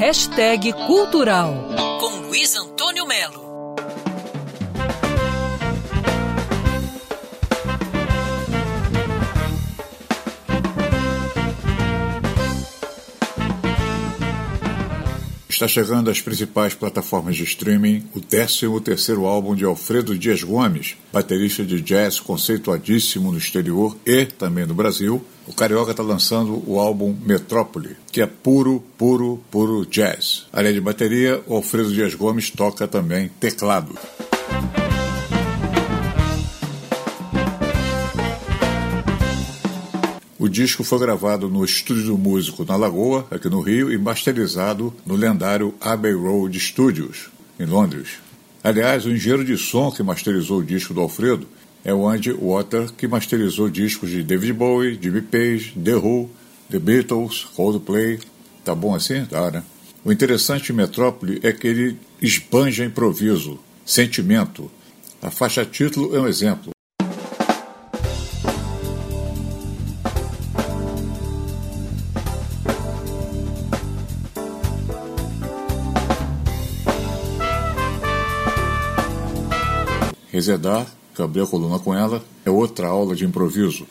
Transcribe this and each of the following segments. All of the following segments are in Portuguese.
Hashtag Cultural com Luiz Antônio Melo. Está chegando às principais plataformas de streaming o 13º álbum de Alfredo Dias Gomes, baterista de jazz conceituadíssimo no exterior e também no Brasil. O Carioca está lançando o álbum Metrópole, que é puro, puro, puro jazz. Além de bateria, o Alfredo Dias Gomes toca também teclado. O disco foi gravado no Estúdio do Músico na Lagoa, aqui no Rio, e masterizado no lendário Abbey Road Studios, em Londres. Aliás, o engenheiro de som que masterizou o disco do Alfredo é o Andy Water, que masterizou discos de David Bowie, Jimmy Page, The Who, The Beatles, Coldplay. Tá bom assim? Tá, né? O interessante de Metrópole é que ele esbanja improviso, sentimento. A faixa título é um exemplo. Rezedar, que abriu a coluna com ela, é outra aula de improviso.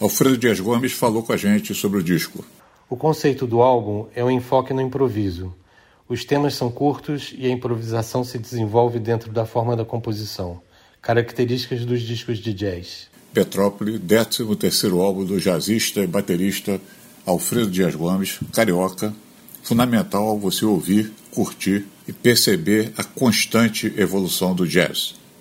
Alfredo Dias Gomes falou com a gente sobre o disco. O conceito do álbum é um enfoque no improviso. Os temas são curtos e a improvisação se desenvolve dentro da forma da composição, características dos discos de jazz. Petrópole, 13 terceiro álbum do jazzista e baterista Alfredo Dias Gomes, carioca, fundamental você ouvir, curtir e perceber a constante evolução do jazz.